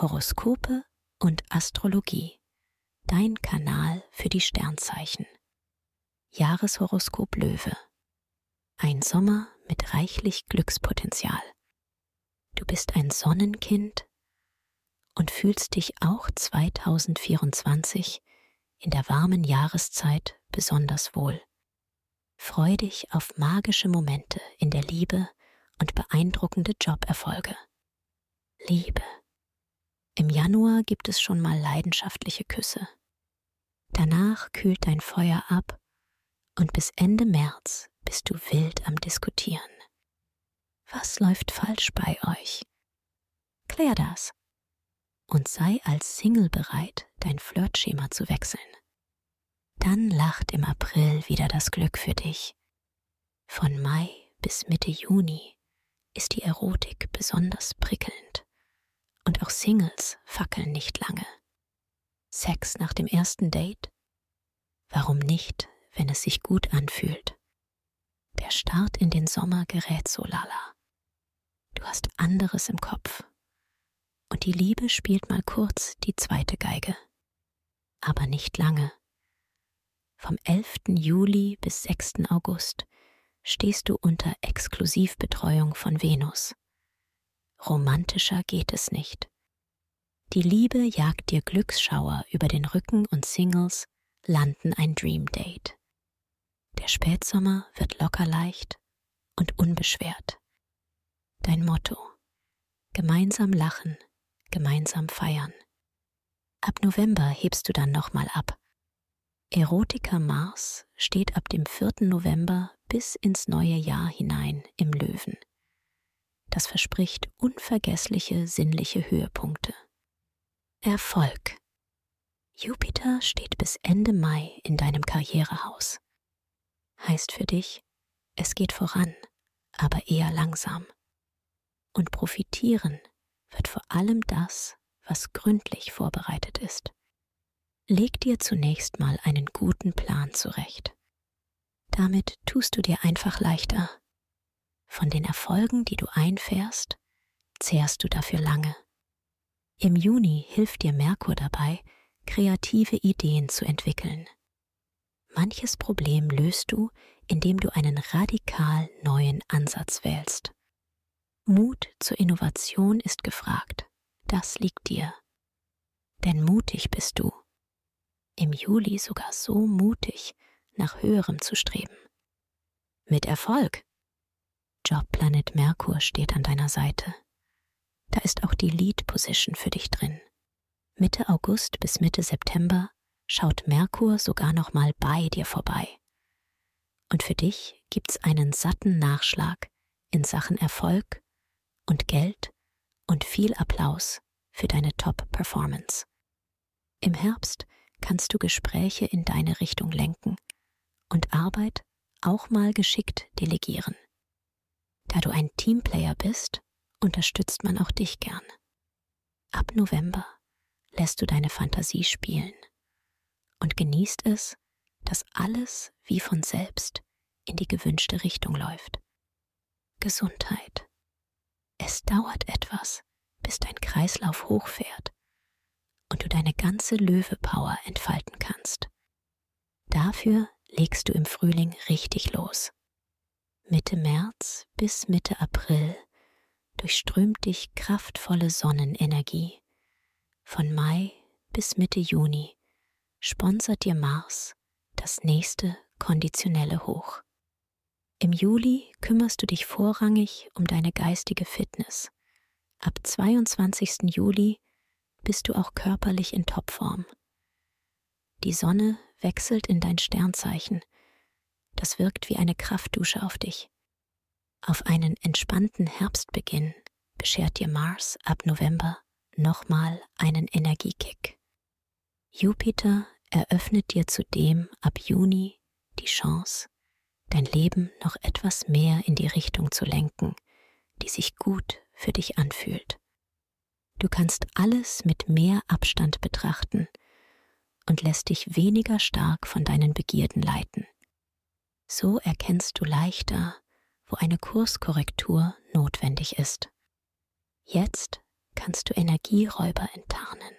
Horoskope und Astrologie. Dein Kanal für die Sternzeichen. Jahreshoroskop Löwe. Ein Sommer mit reichlich Glückspotenzial. Du bist ein Sonnenkind und fühlst dich auch 2024 in der warmen Jahreszeit besonders wohl. Freu dich auf magische Momente in der Liebe und beeindruckende Joberfolge. Liebe. Im Januar gibt es schon mal leidenschaftliche Küsse. Danach kühlt dein Feuer ab und bis Ende März bist du wild am Diskutieren. Was läuft falsch bei euch? Klär das und sei als Single bereit, dein Flirtschema zu wechseln. Dann lacht im April wieder das Glück für dich. Von Mai bis Mitte Juni ist die Erotik besonders prickelnd und auch Singles fackeln nicht lange. Sex nach dem ersten Date? Warum nicht, wenn es sich gut anfühlt? Der Start in den Sommer gerät so lala. Du hast anderes im Kopf. Und die Liebe spielt mal kurz die zweite Geige. Aber nicht lange. Vom 11. Juli bis 6. August stehst du unter Exklusivbetreuung von Venus. Romantischer geht es nicht. Die Liebe jagt dir Glücksschauer über den Rücken und Singles landen ein Dream Date. Der Spätsommer wird locker leicht und unbeschwert. Dein Motto. Gemeinsam lachen, gemeinsam feiern. Ab November hebst du dann nochmal ab. Erotiker Mars steht ab dem 4. November bis ins neue Jahr hinein im Löwen. Das verspricht unvergessliche sinnliche Höhepunkte. Erfolg. Jupiter steht bis Ende Mai in deinem Karrierehaus. Heißt für dich, es geht voran, aber eher langsam. Und profitieren wird vor allem das, was gründlich vorbereitet ist. Leg dir zunächst mal einen guten Plan zurecht. Damit tust du dir einfach leichter, von den Erfolgen, die du einfährst, zehrst du dafür lange. Im Juni hilft dir Merkur dabei, kreative Ideen zu entwickeln. Manches Problem löst du, indem du einen radikal neuen Ansatz wählst. Mut zur Innovation ist gefragt. Das liegt dir. Denn mutig bist du. Im Juli sogar so mutig, nach höherem zu streben. Mit Erfolg Jobplanet Merkur steht an deiner Seite. Da ist auch die Lead Position für dich drin. Mitte August bis Mitte September schaut Merkur sogar noch mal bei dir vorbei. Und für dich gibt's einen satten Nachschlag in Sachen Erfolg und Geld und viel Applaus für deine Top-Performance. Im Herbst kannst du Gespräche in deine Richtung lenken und Arbeit auch mal geschickt delegieren. Da du ein Teamplayer bist, unterstützt man auch dich gern. Ab November lässt du deine Fantasie spielen und genießt es, dass alles wie von selbst in die gewünschte Richtung läuft. Gesundheit. Es dauert etwas, bis dein Kreislauf hochfährt und du deine ganze Löwe-Power entfalten kannst. Dafür legst du im Frühling richtig los. Mitte März bis Mitte April durchströmt dich kraftvolle Sonnenenergie. Von Mai bis Mitte Juni sponsert dir Mars das nächste konditionelle Hoch. Im Juli kümmerst du dich vorrangig um deine geistige Fitness. Ab 22. Juli bist du auch körperlich in Topform. Die Sonne wechselt in dein Sternzeichen – das wirkt wie eine Kraftdusche auf dich. Auf einen entspannten Herbstbeginn beschert dir Mars ab November nochmal einen Energiekick. Jupiter eröffnet dir zudem ab Juni die Chance, dein Leben noch etwas mehr in die Richtung zu lenken, die sich gut für dich anfühlt. Du kannst alles mit mehr Abstand betrachten und lässt dich weniger stark von deinen Begierden leiten. So erkennst du leichter, wo eine Kurskorrektur notwendig ist. Jetzt kannst du Energieräuber enttarnen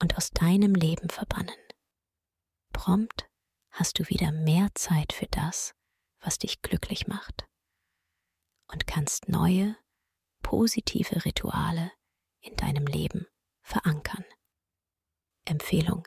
und aus deinem Leben verbannen. Prompt hast du wieder mehr Zeit für das, was dich glücklich macht und kannst neue, positive Rituale in deinem Leben verankern. Empfehlung.